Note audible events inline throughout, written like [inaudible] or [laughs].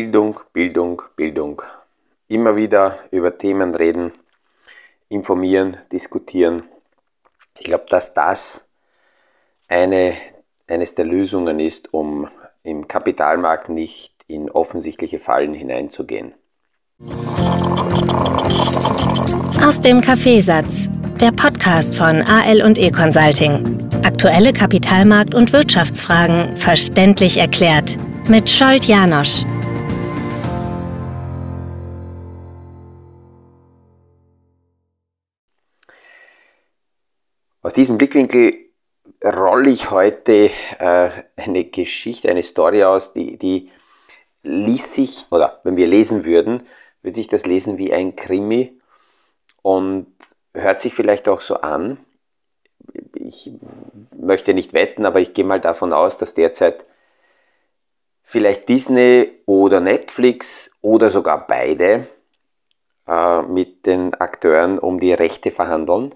Bildung, Bildung, Bildung. Immer wieder über Themen reden, informieren, diskutieren. Ich glaube, dass das eine, eines der Lösungen ist, um im Kapitalmarkt nicht in offensichtliche Fallen hineinzugehen. Aus dem Kaffeesatz, der Podcast von AL und E Consulting. Aktuelle Kapitalmarkt- und Wirtschaftsfragen verständlich erklärt mit Scholt Janosch. Aus diesem Blickwinkel rolle ich heute äh, eine Geschichte, eine Story aus, die, die liest sich, oder wenn wir lesen würden, würde sich das lesen wie ein Krimi und hört sich vielleicht auch so an. Ich möchte nicht wetten, aber ich gehe mal davon aus, dass derzeit vielleicht Disney oder Netflix oder sogar beide äh, mit den Akteuren um die Rechte verhandeln.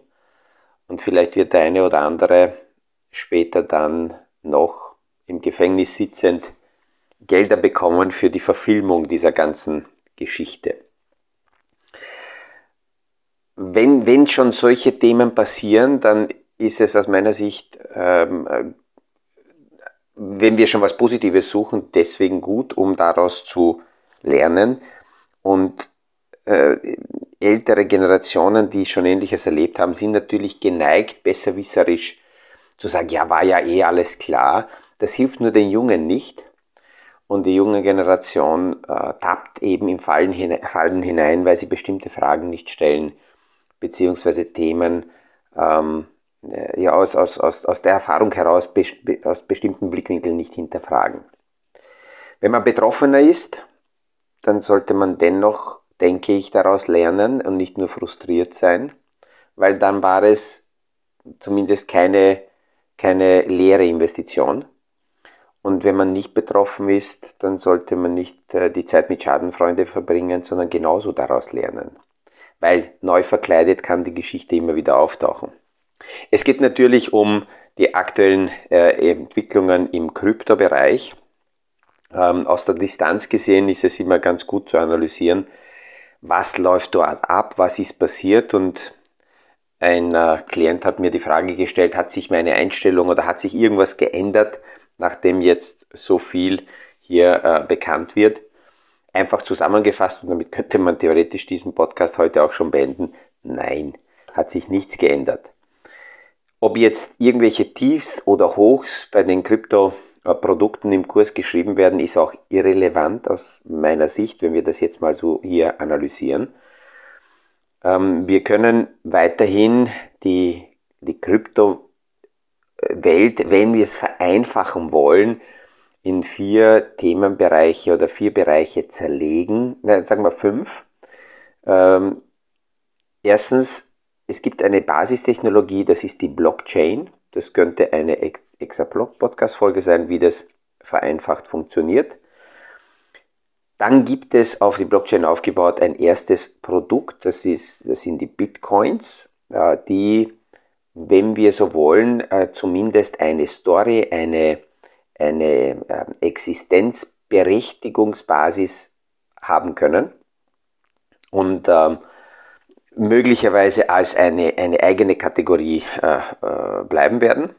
Und vielleicht wird der eine oder andere später dann noch im Gefängnis sitzend Gelder bekommen für die Verfilmung dieser ganzen Geschichte. Wenn, wenn schon solche Themen passieren, dann ist es aus meiner Sicht, ähm, wenn wir schon was Positives suchen, deswegen gut, um daraus zu lernen. Und äh, ältere Generationen, die schon Ähnliches erlebt haben, sind natürlich geneigt, besserwisserisch zu sagen, ja, war ja eh alles klar. Das hilft nur den Jungen nicht. Und die junge Generation äh, tappt eben im Fallen, hinein, Fallen hinein, weil sie bestimmte Fragen nicht stellen, beziehungsweise Themen ähm, äh, ja, aus, aus, aus, aus der Erfahrung heraus be, aus bestimmten Blickwinkeln nicht hinterfragen. Wenn man Betroffener ist, dann sollte man dennoch denke ich, daraus lernen und nicht nur frustriert sein, weil dann war es zumindest keine, keine leere Investition. Und wenn man nicht betroffen ist, dann sollte man nicht äh, die Zeit mit Schadenfreude verbringen, sondern genauso daraus lernen. Weil neu verkleidet kann die Geschichte immer wieder auftauchen. Es geht natürlich um die aktuellen äh, Entwicklungen im Kryptobereich. Ähm, aus der Distanz gesehen ist es immer ganz gut zu analysieren, was läuft dort ab, was ist passiert und ein äh, Klient hat mir die Frage gestellt, hat sich meine Einstellung oder hat sich irgendwas geändert, nachdem jetzt so viel hier äh, bekannt wird. Einfach zusammengefasst und damit könnte man theoretisch diesen Podcast heute auch schon beenden. Nein, hat sich nichts geändert. Ob jetzt irgendwelche Tiefs oder Hochs bei den Krypto Produkten im Kurs geschrieben werden, ist auch irrelevant aus meiner Sicht, wenn wir das jetzt mal so hier analysieren. Ähm, wir können weiterhin die, die Kryptowelt, wenn wir es vereinfachen wollen, in vier Themenbereiche oder vier Bereiche zerlegen, na, sagen wir fünf. Ähm, erstens, es gibt eine Basistechnologie, das ist die Blockchain. Das könnte eine extra Podcast-Folge sein, wie das vereinfacht funktioniert. Dann gibt es auf die Blockchain aufgebaut ein erstes Produkt, das, ist, das sind die Bitcoins, äh, die, wenn wir so wollen, äh, zumindest eine Story, eine, eine ähm, Existenzberechtigungsbasis haben können. Und ähm, möglicherweise als eine, eine eigene Kategorie äh, äh, bleiben werden.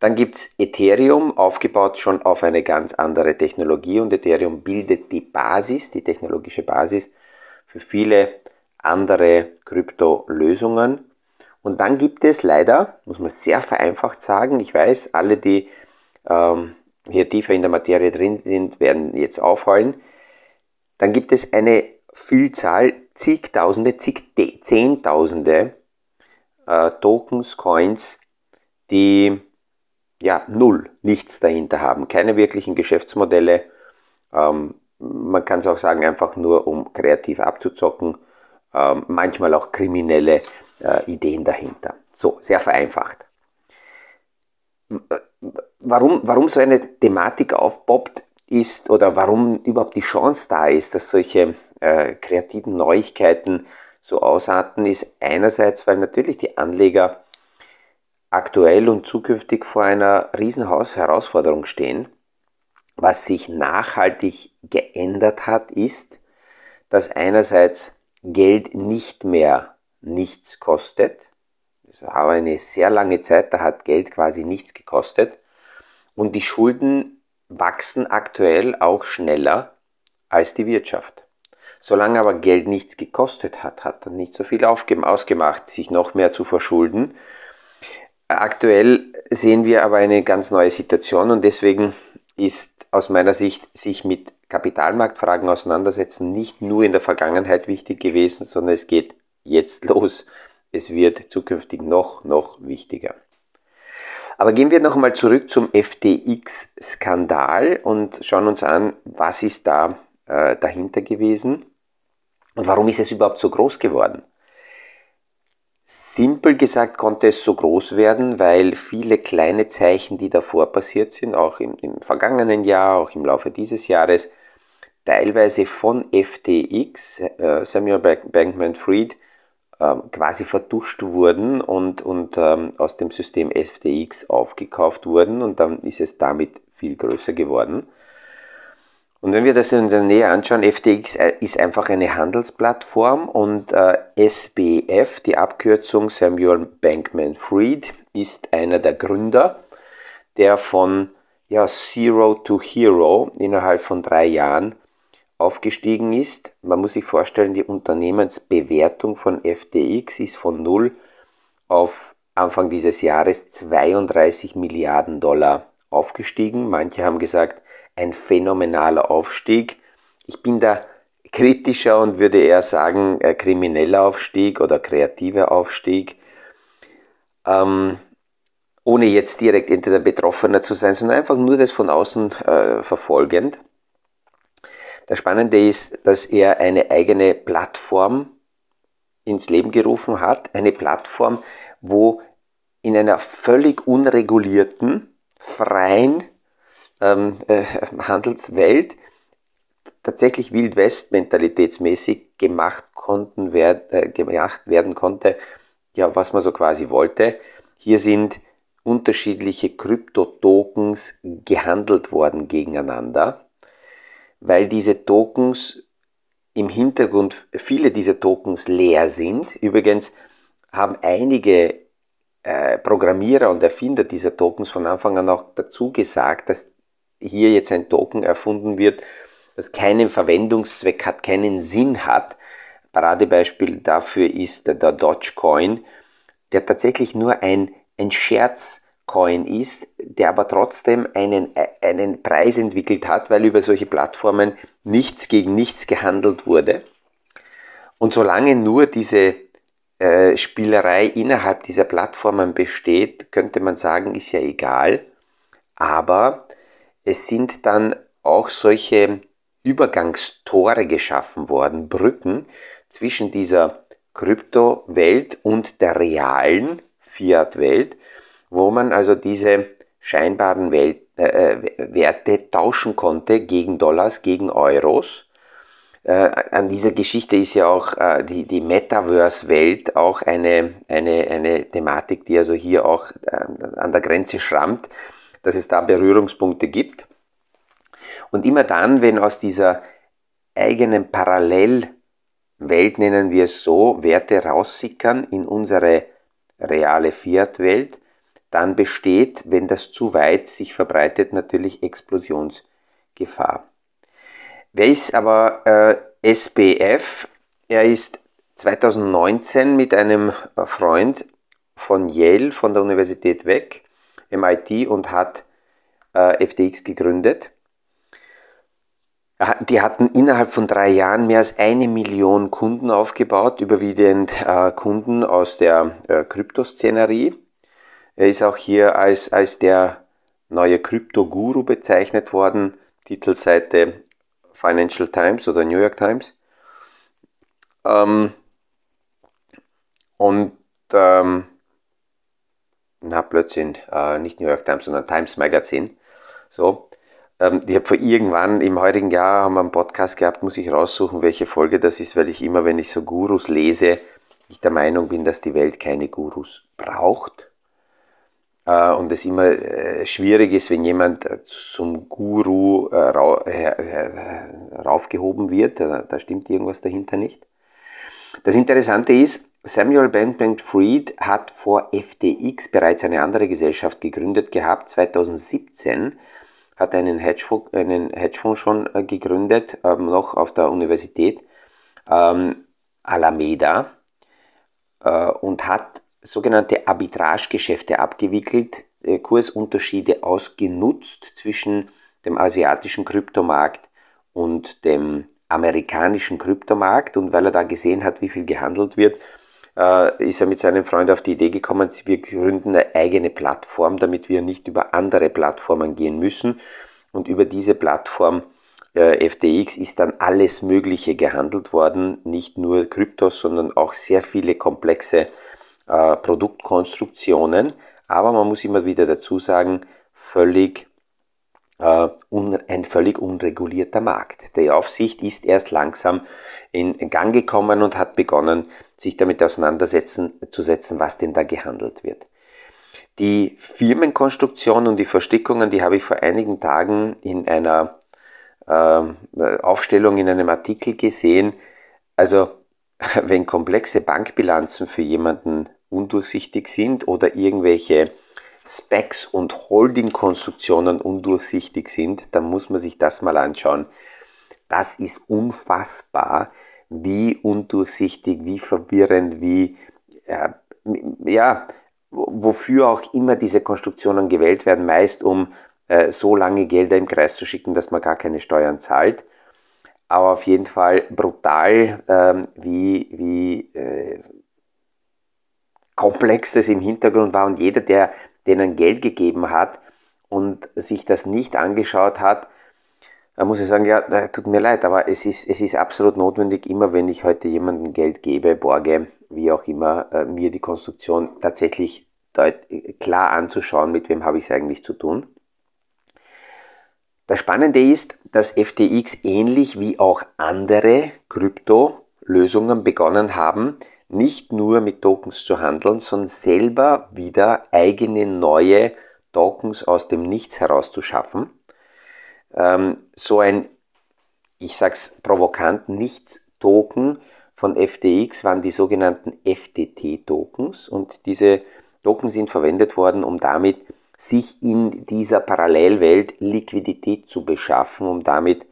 Dann gibt es Ethereum, aufgebaut schon auf eine ganz andere Technologie und Ethereum bildet die Basis, die technologische Basis für viele andere Kryptolösungen. Und dann gibt es leider, muss man sehr vereinfacht sagen, ich weiß, alle, die ähm, hier tiefer in der Materie drin sind, werden jetzt aufheulen. Dann gibt es eine Vielzahl, zigtausende, zig, zehntausende äh, Tokens, Coins, die ja null, nichts dahinter haben, keine wirklichen Geschäftsmodelle. Ähm, man kann es auch sagen, einfach nur um kreativ abzuzocken, ähm, manchmal auch kriminelle äh, Ideen dahinter. So, sehr vereinfacht. Warum, warum so eine Thematik aufpoppt, ist oder warum überhaupt die Chance da ist, dass solche äh, kreativen Neuigkeiten so ausarten, ist einerseits, weil natürlich die Anleger aktuell und zukünftig vor einer riesen Herausforderung stehen, was sich nachhaltig geändert hat, ist, dass einerseits Geld nicht mehr nichts kostet. Das war eine sehr lange Zeit, da hat Geld quasi nichts gekostet. Und die Schulden wachsen aktuell auch schneller als die Wirtschaft. Solange aber Geld nichts gekostet hat, hat er nicht so viel ausgemacht, sich noch mehr zu verschulden. Aktuell sehen wir aber eine ganz neue Situation und deswegen ist aus meiner Sicht sich mit Kapitalmarktfragen auseinandersetzen nicht nur in der Vergangenheit wichtig gewesen, sondern es geht jetzt los. Es wird zukünftig noch, noch wichtiger. Aber gehen wir nochmal zurück zum FTX-Skandal und schauen uns an, was ist da äh, dahinter gewesen und warum ist es überhaupt so groß geworden. Simpel gesagt konnte es so groß werden, weil viele kleine Zeichen, die davor passiert sind, auch im, im vergangenen Jahr, auch im Laufe dieses Jahres, teilweise von FTX, äh, Samuel Bankman-Fried, äh, quasi vertuscht wurden und, und ähm, aus dem System FTX aufgekauft wurden und dann ist es damit viel größer geworden. Und wenn wir das in der Nähe anschauen, FTX äh, ist einfach eine Handelsplattform und äh, SBF, die Abkürzung Samuel Bankman Fried, ist einer der Gründer, der von ja, Zero to Hero innerhalb von drei Jahren aufgestiegen ist. Man muss sich vorstellen, die Unternehmensbewertung von FTX ist von 0 auf Anfang dieses Jahres 32 Milliarden Dollar aufgestiegen. Manche haben gesagt, ein phänomenaler Aufstieg. Ich bin da kritischer und würde eher sagen, äh, krimineller Aufstieg oder kreativer Aufstieg. Ähm, ohne jetzt direkt entweder Betroffener zu sein, sondern einfach nur das von außen äh, verfolgend. Das Spannende ist, dass er eine eigene Plattform ins Leben gerufen hat. Eine Plattform, wo in einer völlig unregulierten, freien ähm, äh, Handelswelt tatsächlich Wild West mentalitätsmäßig gemacht, konnten, werd, äh, gemacht werden konnte, ja, was man so quasi wollte. Hier sind unterschiedliche Krypto-Tokens gehandelt worden gegeneinander, weil diese Tokens im Hintergrund, viele dieser Tokens leer sind. Übrigens haben einige äh, Programmierer und Erfinder dieser Tokens von Anfang an auch dazu gesagt, dass hier jetzt ein Token erfunden wird, das keinen Verwendungszweck hat, keinen Sinn hat. Paradebeispiel dafür ist der Dogecoin, der tatsächlich nur ein, ein Scherzcoin ist, der aber trotzdem einen, einen Preis entwickelt hat, weil über solche Plattformen nichts gegen nichts gehandelt wurde. Und solange nur diese äh, Spielerei innerhalb dieser Plattformen besteht, könnte man sagen, ist ja egal. Aber es sind dann auch solche Übergangstore geschaffen worden, Brücken zwischen dieser Kryptowelt und der realen Fiat-Welt, wo man also diese scheinbaren Welt, äh, äh Werte tauschen konnte gegen Dollars, gegen Euros. Äh, an dieser Geschichte ist ja auch äh, die, die Metaverse-Welt auch eine, eine, eine Thematik, die also hier auch äh, an der Grenze schrammt dass es da Berührungspunkte gibt. Und immer dann, wenn aus dieser eigenen Parallelwelt, nennen wir es so, Werte raussickern in unsere reale Fiat-Welt, dann besteht, wenn das zu weit sich verbreitet, natürlich Explosionsgefahr. Wer ist aber äh, SBF? Er ist 2019 mit einem Freund von Yale, von der Universität weg, MIT und hat äh, FTX gegründet. Die hatten innerhalb von drei Jahren mehr als eine Million Kunden aufgebaut, überwiegend äh, Kunden aus der äh, Kryptoszenerie. Er ist auch hier als, als der neue Krypto-Guru bezeichnet worden, Titelseite Financial Times oder New York Times. Ähm, und ähm, na Blödsinn, äh, nicht New York Times, sondern Times Magazine. So, ähm, ich habe vor irgendwann im heutigen Jahr haben wir einen Podcast gehabt, muss ich raussuchen, welche Folge das ist, weil ich immer, wenn ich so Gurus lese, ich der Meinung bin, dass die Welt keine Gurus braucht. äh, und es immer äh, schwierig ist, wenn jemand äh, zum Guru ra raufgehoben wird, da stimmt irgendwas dahinter nicht. Das Interessante ist, Samuel Bankman-Fried hat vor FTX bereits eine andere Gesellschaft gegründet gehabt. 2017 hat er einen Hedgefonds, einen Hedgefonds schon gegründet, ähm, noch auf der Universität ähm, Alameda äh, und hat sogenannte Arbitragegeschäfte abgewickelt, äh, Kursunterschiede ausgenutzt zwischen dem asiatischen Kryptomarkt und dem amerikanischen Kryptomarkt. Und weil er da gesehen hat, wie viel gehandelt wird, äh, ist er mit seinem Freund auf die Idee gekommen, wir gründen eine eigene Plattform, damit wir nicht über andere Plattformen gehen müssen. Und über diese Plattform äh, FTX ist dann alles Mögliche gehandelt worden, nicht nur Kryptos, sondern auch sehr viele komplexe äh, Produktkonstruktionen. Aber man muss immer wieder dazu sagen, völlig, ein völlig unregulierter Markt. Die Aufsicht ist erst langsam in Gang gekommen und hat begonnen, sich damit auseinandersetzen zu setzen, was denn da gehandelt wird. Die Firmenkonstruktion und die Verstickungen, die habe ich vor einigen Tagen in einer äh, Aufstellung in einem Artikel gesehen. Also [laughs] wenn komplexe Bankbilanzen für jemanden undurchsichtig sind oder irgendwelche Specs und Holding-Konstruktionen undurchsichtig sind, dann muss man sich das mal anschauen. Das ist unfassbar, wie undurchsichtig, wie verwirrend, wie, äh, ja, wofür auch immer diese Konstruktionen gewählt werden, meist um äh, so lange Gelder im Kreis zu schicken, dass man gar keine Steuern zahlt. Aber auf jeden Fall brutal, ähm, wie, wie äh, komplex das im Hintergrund war und jeder, der denen Geld gegeben hat und sich das nicht angeschaut hat, da muss ich sagen, ja, tut mir leid, aber es ist, es ist absolut notwendig, immer wenn ich heute jemandem Geld gebe, borge, wie auch immer, äh, mir die Konstruktion tatsächlich klar anzuschauen, mit wem habe ich es eigentlich zu tun. Das Spannende ist, dass FTX ähnlich wie auch andere Krypto-Lösungen begonnen haben, nicht nur mit Tokens zu handeln, sondern selber wieder eigene neue Tokens aus dem Nichts herauszuschaffen. Ähm, so ein, ich sag's provokant, Nichts-Token von FTX waren die sogenannten FTT-Tokens und diese Tokens sind verwendet worden, um damit sich in dieser Parallelwelt Liquidität zu beschaffen, um damit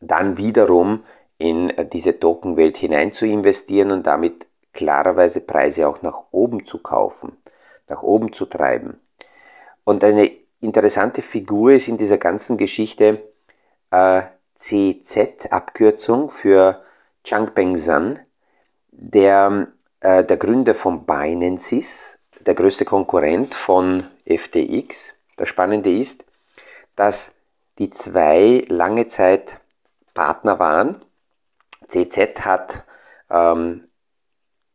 dann wiederum in diese Tokenwelt hinein zu investieren und damit klarerweise Preise auch nach oben zu kaufen, nach oben zu treiben. Und eine interessante Figur ist in dieser ganzen Geschichte äh, CZ, Abkürzung für Changpeng Zhan, der, äh, der Gründer von Binance ist, der größte Konkurrent von FTX. Das Spannende ist, dass die zwei lange Zeit Partner waren. CZ hat ähm,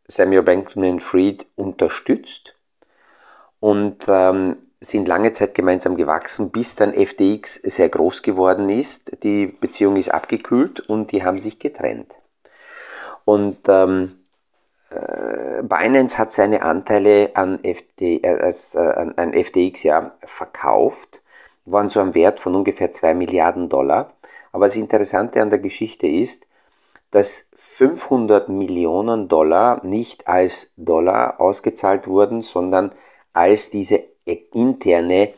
Samuel Bankman-Fried unterstützt und ähm, sind lange Zeit gemeinsam gewachsen, bis dann FTX sehr groß geworden ist. Die Beziehung ist abgekühlt und die haben sich getrennt. Und ähm, äh, Binance hat seine Anteile an, FD, äh, äh, an FTX ja verkauft, waren so am Wert von ungefähr 2 Milliarden Dollar. Aber das Interessante an der Geschichte ist, dass 500 Millionen Dollar nicht als Dollar ausgezahlt wurden, sondern als diese interne,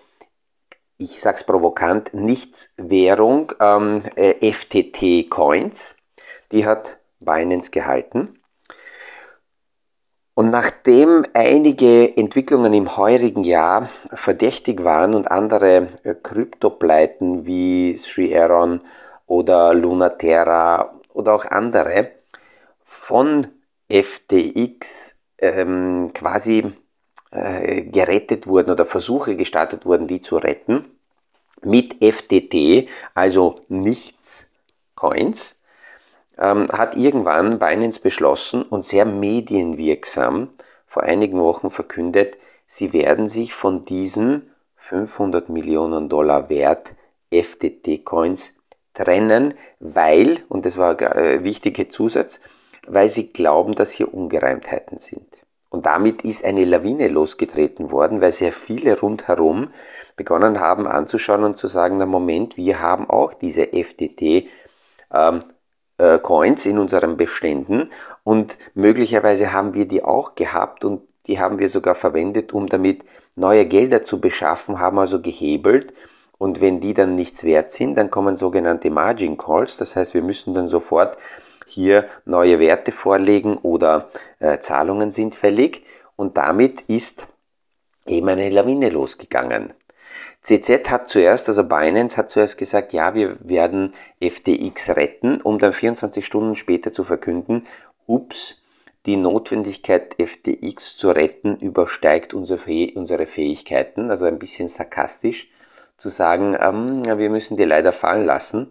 ich sag's provokant, Nichtswährung ähm, äh, FTT Coins. Die hat Binance gehalten. Und nachdem einige Entwicklungen im heurigen Jahr verdächtig waren und andere äh, Kryptopleiten wie Sri Aaron oder Lunaterra oder auch andere von FTX ähm, quasi äh, gerettet wurden oder Versuche gestartet wurden, die zu retten, mit FTT, also nichts Coins, ähm, hat irgendwann Binance beschlossen und sehr medienwirksam vor einigen Wochen verkündet, sie werden sich von diesen 500 Millionen Dollar Wert FTT-Coins trennen, weil, und das war ein äh, wichtiger Zusatz, weil sie glauben, dass hier Ungereimtheiten sind. Und damit ist eine Lawine losgetreten worden, weil sehr viele rundherum begonnen haben anzuschauen und zu sagen, na Moment, wir haben auch diese FTT ähm, äh, Coins in unseren Beständen und möglicherweise haben wir die auch gehabt und die haben wir sogar verwendet, um damit neue Gelder zu beschaffen, haben also gehebelt und wenn die dann nichts wert sind, dann kommen sogenannte Margin Calls, das heißt wir müssen dann sofort hier neue Werte vorlegen oder äh, Zahlungen sind fällig. Und damit ist eben eine Lawine losgegangen. CZ hat zuerst, also Binance hat zuerst gesagt, ja, wir werden FTX retten, um dann 24 Stunden später zu verkünden, ups, die Notwendigkeit, FTX zu retten, übersteigt unsere Fähigkeiten, also ein bisschen sarkastisch zu sagen, ähm, wir müssen die leider fallen lassen,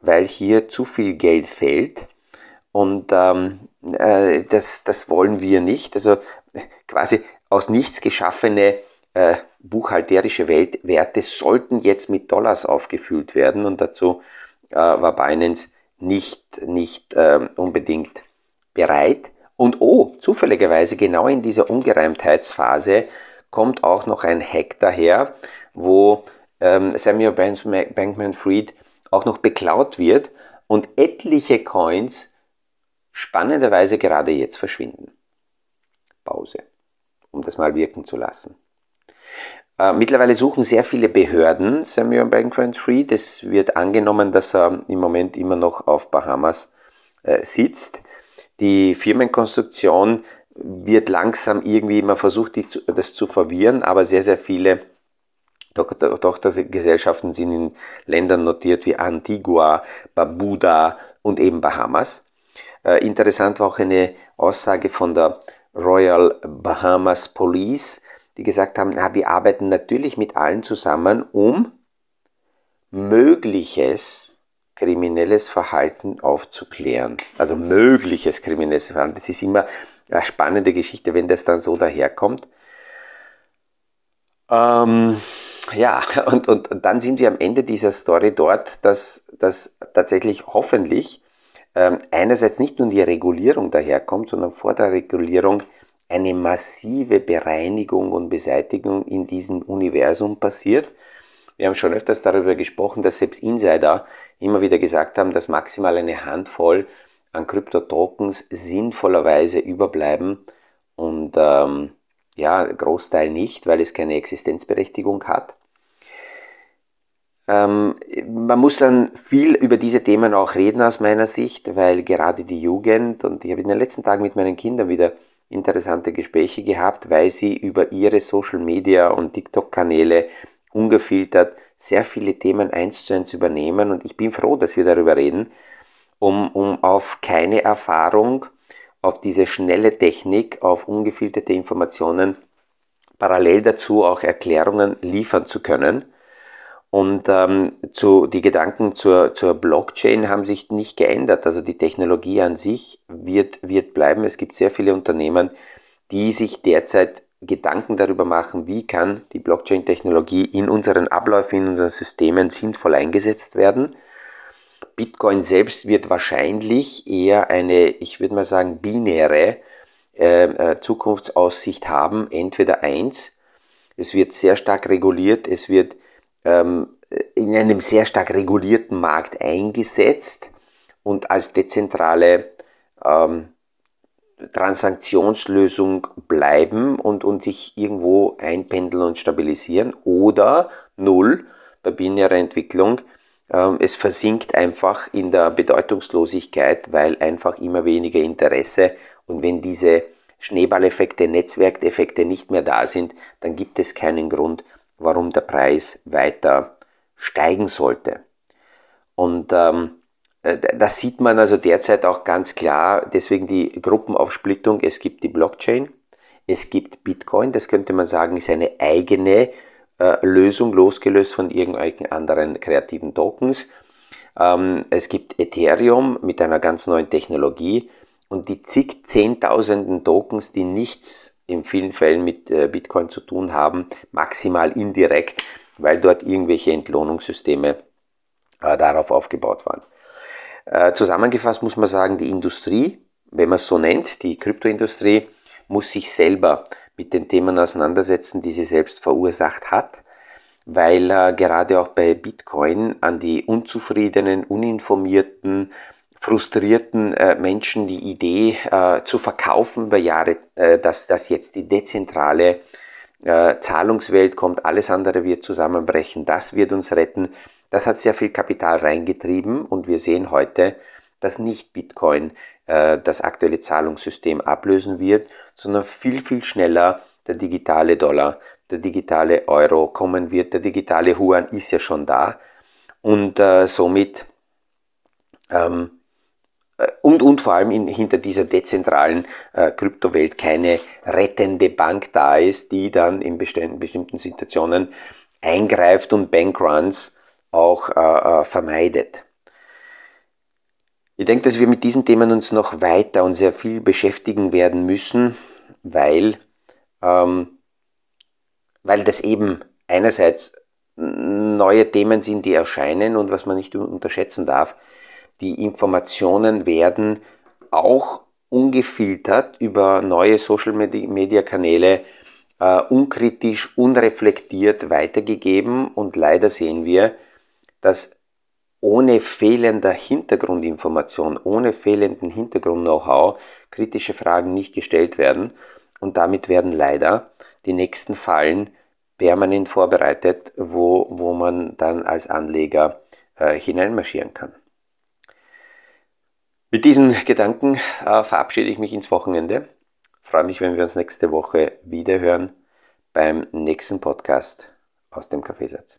weil hier zu viel Geld fehlt und ähm, äh, das, das wollen wir nicht. Also quasi aus nichts geschaffene äh, buchhalterische Welt, Werte sollten jetzt mit Dollars aufgefüllt werden und dazu äh, war Binance nicht, nicht äh, unbedingt bereit. Und oh, zufälligerweise genau in dieser Ungereimtheitsphase kommt auch noch ein Hack daher, wo ähm, Samuel Bankman-Fried auch noch beklaut wird und etliche Coins spannenderweise gerade jetzt verschwinden. Pause, um das mal wirken zu lassen. Äh, mittlerweile suchen sehr viele Behörden Samuel Bankman-Fried. Es wird angenommen, dass er im Moment immer noch auf Bahamas äh, sitzt. Die Firmenkonstruktion wird langsam irgendwie, man versucht das zu verwirren, aber sehr, sehr viele Tochtergesellschaften sind in Ländern notiert wie Antigua, Barbuda und eben Bahamas. Äh, interessant war auch eine Aussage von der Royal Bahamas Police, die gesagt haben, na, wir arbeiten natürlich mit allen zusammen, um mögliches kriminelles Verhalten aufzuklären. Also mögliches kriminelles Verhalten. Das ist immer eine spannende Geschichte, wenn das dann so daherkommt. Ähm, ja, [laughs] und, und, und dann sind wir am Ende dieser Story dort, dass, dass tatsächlich hoffentlich ähm, einerseits nicht nur die Regulierung daherkommt, sondern vor der Regulierung eine massive Bereinigung und Beseitigung in diesem Universum passiert. Wir haben schon öfters darüber gesprochen, dass selbst Insider immer wieder gesagt haben, dass maximal eine Handvoll an Kryptotokens sinnvollerweise überbleiben und ähm, ja, Großteil nicht, weil es keine Existenzberechtigung hat. Ähm, man muss dann viel über diese Themen auch reden aus meiner Sicht, weil gerade die Jugend, und ich habe in den letzten Tagen mit meinen Kindern wieder interessante Gespräche gehabt, weil sie über ihre Social Media und TikTok-Kanäle ungefiltert sehr viele Themen eins zu eins übernehmen und ich bin froh, dass wir darüber reden, um, um auf keine Erfahrung, auf diese schnelle Technik, auf ungefilterte Informationen parallel dazu auch Erklärungen liefern zu können und ähm, zu, die Gedanken zur, zur Blockchain haben sich nicht geändert. Also die Technologie an sich wird, wird bleiben. Es gibt sehr viele Unternehmen, die sich derzeit Gedanken darüber machen, wie kann die Blockchain-Technologie in unseren Abläufen, in unseren Systemen sinnvoll eingesetzt werden. Bitcoin selbst wird wahrscheinlich eher eine, ich würde mal sagen, binäre äh, äh, Zukunftsaussicht haben, entweder eins, es wird sehr stark reguliert, es wird ähm, in einem sehr stark regulierten Markt eingesetzt und als dezentrale ähm, Transaktionslösung bleiben und, und sich irgendwo einpendeln und stabilisieren oder null bei binärer Entwicklung. Ähm, es versinkt einfach in der Bedeutungslosigkeit, weil einfach immer weniger Interesse und wenn diese Schneeballeffekte, Netzwerkeffekte nicht mehr da sind, dann gibt es keinen Grund, warum der Preis weiter steigen sollte. Und ähm, äh, das sieht man also derzeit auch ganz klar, deswegen die Gruppenaufsplittung. Es gibt die Blockchain, es gibt Bitcoin, das könnte man sagen, ist eine eigene äh, Lösung, losgelöst von irgendwelchen anderen kreativen Tokens. Ähm, es gibt Ethereum mit einer ganz neuen Technologie und die zig Zehntausenden Tokens, die nichts in vielen Fällen mit äh, Bitcoin zu tun haben, maximal indirekt, weil dort irgendwelche Entlohnungssysteme äh, darauf aufgebaut waren. Äh, zusammengefasst muss man sagen, die Industrie, wenn man es so nennt, die Kryptoindustrie, muss sich selber mit den Themen auseinandersetzen, die sie selbst verursacht hat, weil äh, gerade auch bei Bitcoin an die unzufriedenen, uninformierten, frustrierten äh, Menschen die Idee äh, zu verkaufen über Jahre, äh, dass das jetzt die dezentrale äh, Zahlungswelt kommt, alles andere wird zusammenbrechen, das wird uns retten. Das hat sehr viel Kapital reingetrieben und wir sehen heute, dass nicht Bitcoin äh, das aktuelle Zahlungssystem ablösen wird, sondern viel, viel schneller der digitale Dollar, der digitale Euro kommen wird. Der digitale Yuan ist ja schon da und äh, somit ähm, äh, und, und vor allem in, hinter dieser dezentralen äh, Kryptowelt keine rettende Bank da ist, die dann in bestimmten, bestimmten Situationen eingreift und Bankruns auch äh, äh, vermeidet. Ich denke, dass wir mit diesen Themen uns noch weiter und sehr viel beschäftigen werden müssen, weil, ähm, weil das eben einerseits neue Themen sind, die erscheinen und was man nicht unterschätzen darf, die Informationen werden auch ungefiltert über neue Social-Media-Kanäle äh, unkritisch, unreflektiert weitergegeben. Und leider sehen wir, dass ohne fehlender Hintergrundinformation, ohne fehlenden Hintergrund-Know-how kritische Fragen nicht gestellt werden und damit werden leider die nächsten Fallen permanent vorbereitet, wo, wo man dann als Anleger äh, hineinmarschieren kann. Mit diesen Gedanken äh, verabschiede ich mich ins Wochenende. Freue mich, wenn wir uns nächste Woche wieder hören beim nächsten Podcast aus dem Kaffeesatz.